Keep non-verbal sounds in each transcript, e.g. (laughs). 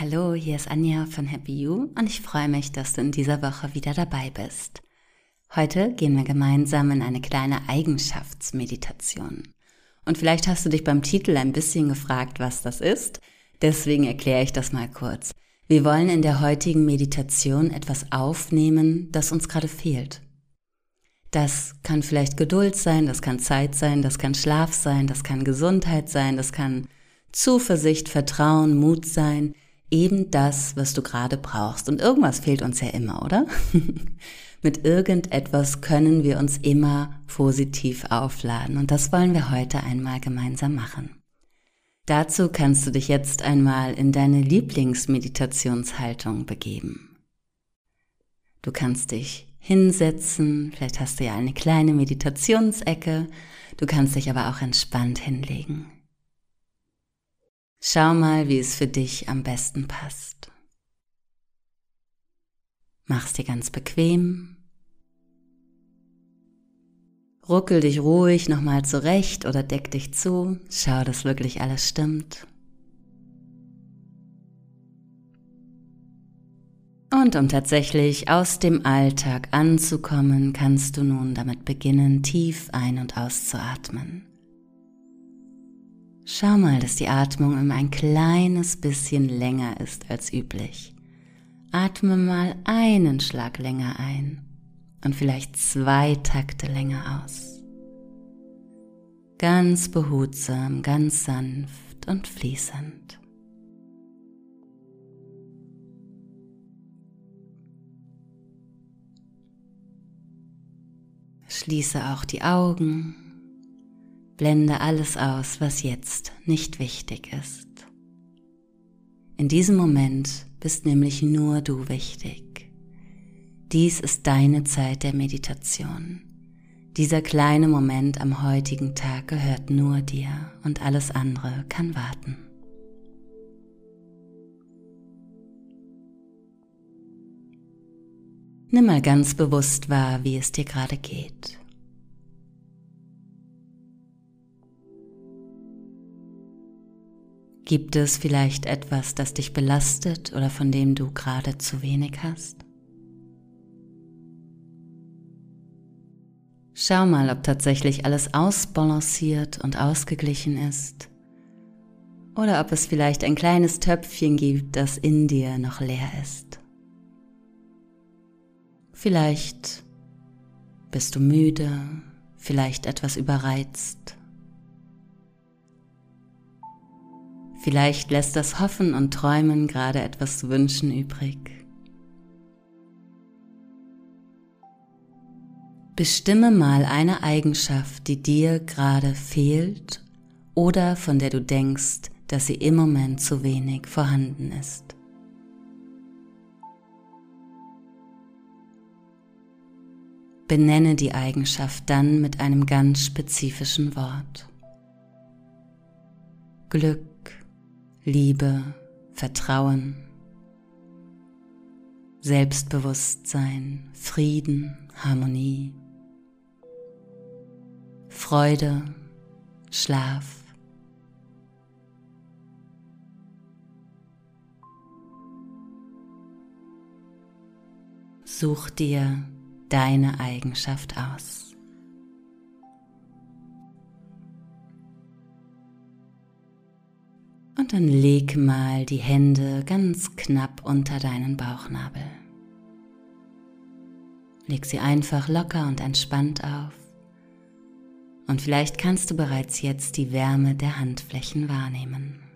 Hallo, hier ist Anja von Happy You und ich freue mich, dass du in dieser Woche wieder dabei bist. Heute gehen wir gemeinsam in eine kleine Eigenschaftsmeditation. Und vielleicht hast du dich beim Titel ein bisschen gefragt, was das ist. Deswegen erkläre ich das mal kurz. Wir wollen in der heutigen Meditation etwas aufnehmen, das uns gerade fehlt. Das kann vielleicht Geduld sein, das kann Zeit sein, das kann Schlaf sein, das kann Gesundheit sein, das kann Zuversicht, Vertrauen, Mut sein. Eben das, was du gerade brauchst. Und irgendwas fehlt uns ja immer, oder? (laughs) Mit irgendetwas können wir uns immer positiv aufladen. Und das wollen wir heute einmal gemeinsam machen. Dazu kannst du dich jetzt einmal in deine Lieblingsmeditationshaltung begeben. Du kannst dich hinsetzen, vielleicht hast du ja eine kleine Meditationsecke, du kannst dich aber auch entspannt hinlegen. Schau mal, wie es für dich am besten passt. Mach's dir ganz bequem. Ruckel dich ruhig nochmal zurecht oder deck dich zu. Schau, dass wirklich alles stimmt. Und um tatsächlich aus dem Alltag anzukommen, kannst du nun damit beginnen, tief ein- und auszuatmen. Schau mal, dass die Atmung immer ein kleines bisschen länger ist als üblich. Atme mal einen Schlag länger ein und vielleicht zwei Takte länger aus. Ganz behutsam, ganz sanft und fließend. Schließe auch die Augen, blende alles aus, was jetzt nicht wichtig ist. In diesem Moment bist nämlich nur du wichtig. Dies ist deine Zeit der Meditation. Dieser kleine Moment am heutigen Tag gehört nur dir und alles andere kann warten. Nimm mal ganz bewusst wahr, wie es dir gerade geht. Gibt es vielleicht etwas, das dich belastet oder von dem du gerade zu wenig hast? Schau mal, ob tatsächlich alles ausbalanciert und ausgeglichen ist oder ob es vielleicht ein kleines Töpfchen gibt, das in dir noch leer ist. Vielleicht bist du müde, vielleicht etwas überreizt. Vielleicht lässt das Hoffen und Träumen gerade etwas zu wünschen übrig. Bestimme mal eine Eigenschaft, die dir gerade fehlt oder von der du denkst, dass sie im Moment zu wenig vorhanden ist. Benenne die Eigenschaft dann mit einem ganz spezifischen Wort. Glück, Liebe, Vertrauen, Selbstbewusstsein, Frieden, Harmonie, Freude, Schlaf. Such dir deine Eigenschaft aus. Und dann leg mal die Hände ganz knapp unter deinen Bauchnabel. Leg sie einfach locker und entspannt auf. Und vielleicht kannst du bereits jetzt die Wärme der Handflächen wahrnehmen.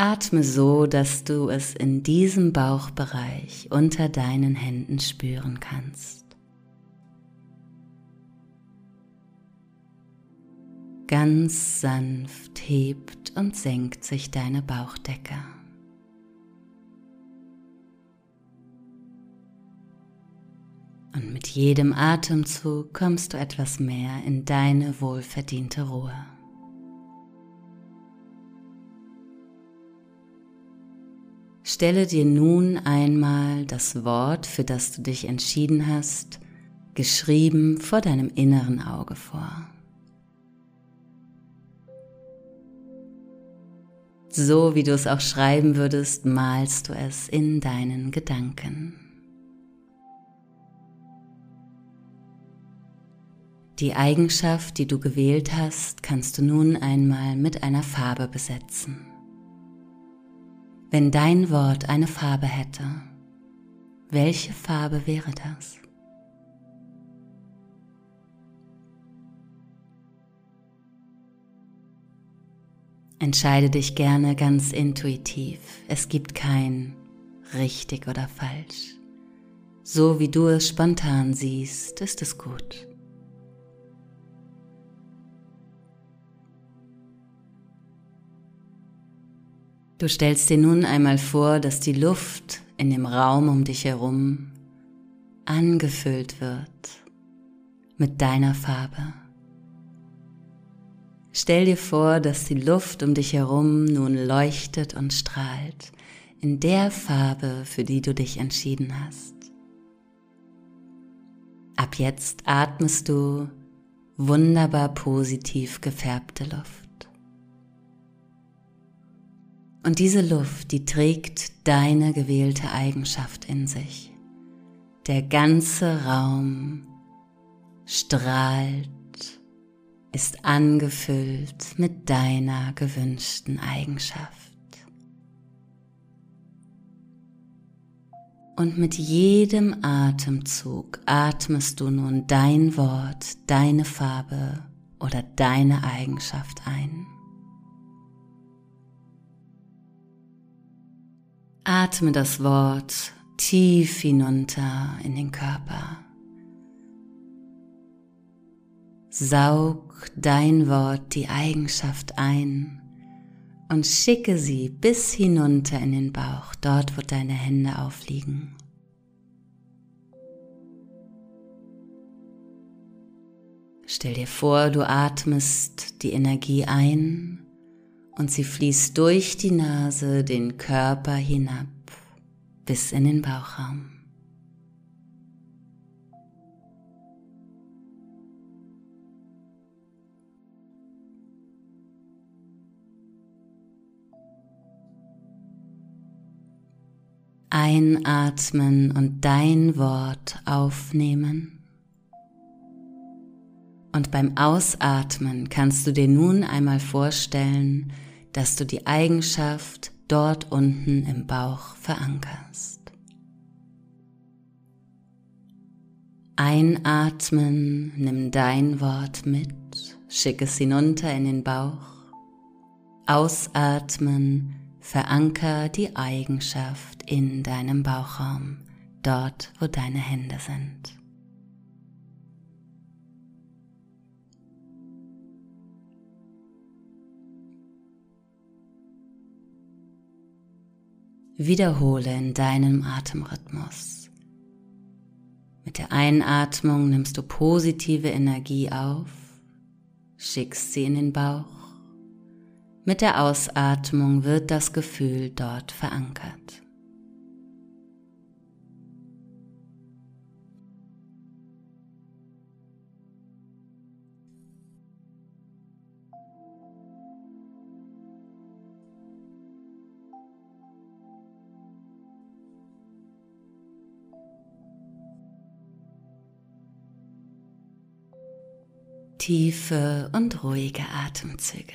Atme so, dass du es in diesem Bauchbereich unter deinen Händen spüren kannst. Ganz sanft hebt und senkt sich deine Bauchdecke. Und mit jedem Atemzug kommst du etwas mehr in deine wohlverdiente Ruhe. Stelle dir nun einmal das Wort, für das du dich entschieden hast, geschrieben vor deinem inneren Auge vor. So wie du es auch schreiben würdest, malst du es in deinen Gedanken. Die Eigenschaft, die du gewählt hast, kannst du nun einmal mit einer Farbe besetzen. Wenn dein Wort eine Farbe hätte, welche Farbe wäre das? Entscheide dich gerne ganz intuitiv. Es gibt kein richtig oder falsch. So wie du es spontan siehst, ist es gut. Du stellst dir nun einmal vor, dass die Luft in dem Raum um dich herum angefüllt wird mit deiner Farbe. Stell dir vor, dass die Luft um dich herum nun leuchtet und strahlt in der Farbe, für die du dich entschieden hast. Ab jetzt atmest du wunderbar positiv gefärbte Luft. Und diese Luft, die trägt deine gewählte Eigenschaft in sich. Der ganze Raum strahlt ist angefüllt mit deiner gewünschten Eigenschaft. Und mit jedem Atemzug atmest du nun dein Wort, deine Farbe oder deine Eigenschaft ein. Atme das Wort tief hinunter in den Körper. Saug dein Wort die Eigenschaft ein und schicke sie bis hinunter in den Bauch, dort wo deine Hände aufliegen. Stell dir vor, du atmest die Energie ein und sie fließt durch die Nase den Körper hinab bis in den Bauchraum. Einatmen und dein Wort aufnehmen. Und beim Ausatmen kannst du dir nun einmal vorstellen, dass du die Eigenschaft dort unten im Bauch verankerst. Einatmen, nimm dein Wort mit, schick es hinunter in den Bauch. Ausatmen, Veranker die Eigenschaft in deinem Bauchraum, dort wo deine Hände sind. Wiederhole in deinem Atemrhythmus. Mit der Einatmung nimmst du positive Energie auf, schickst sie in den Bauch mit der Ausatmung wird das Gefühl dort verankert. Tiefe und ruhige Atemzüge.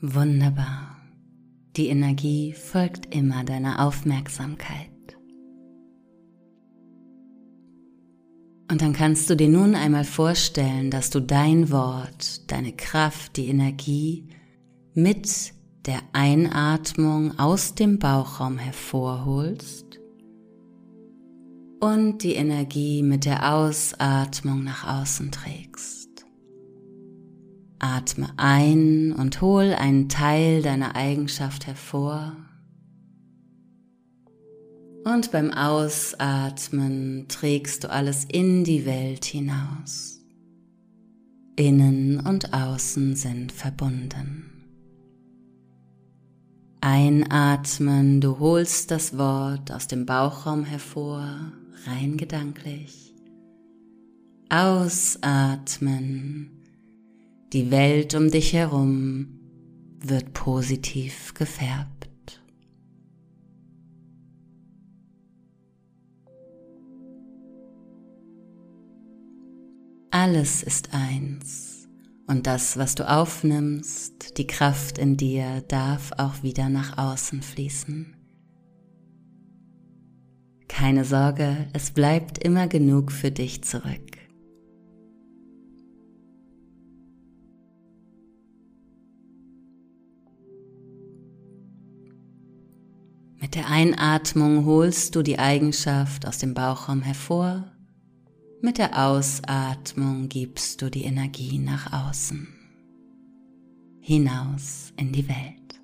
Wunderbar. Die Energie folgt immer deiner Aufmerksamkeit. Und dann kannst du dir nun einmal vorstellen, dass du dein Wort, deine Kraft, die Energie mit der Einatmung aus dem Bauchraum hervorholst und die Energie mit der Ausatmung nach außen trägst. Atme ein und hol einen Teil deiner Eigenschaft hervor. Und beim Ausatmen trägst du alles in die Welt hinaus. Innen und Außen sind verbunden. Einatmen, du holst das Wort aus dem Bauchraum hervor, rein gedanklich. Ausatmen, die Welt um dich herum wird positiv gefärbt. Alles ist eins und das, was du aufnimmst, die Kraft in dir darf auch wieder nach außen fließen. Keine Sorge, es bleibt immer genug für dich zurück. Mit der Einatmung holst du die Eigenschaft aus dem Bauchraum hervor. Mit der Ausatmung gibst du die Energie nach außen, hinaus in die Welt.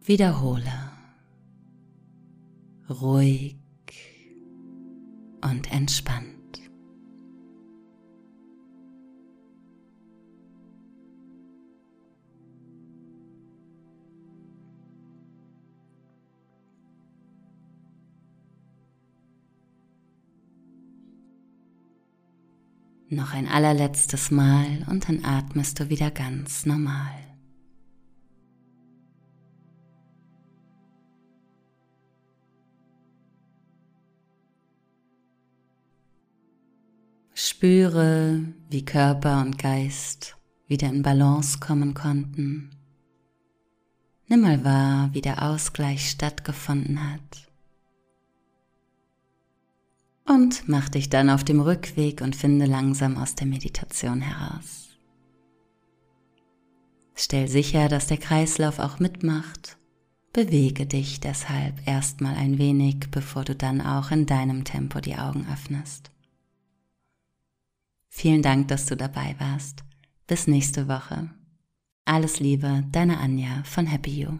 Wiederhole ruhig und entspannt. Noch ein allerletztes Mal und dann atmest du wieder ganz normal. Spüre, wie Körper und Geist wieder in Balance kommen konnten. Nimm mal wahr, wie der Ausgleich stattgefunden hat und mach dich dann auf dem Rückweg und finde langsam aus der Meditation heraus. Stell sicher, dass der Kreislauf auch mitmacht. Bewege dich deshalb erstmal ein wenig, bevor du dann auch in deinem Tempo die Augen öffnest. Vielen Dank, dass du dabei warst. Bis nächste Woche. Alles Liebe, deine Anja von Happy You.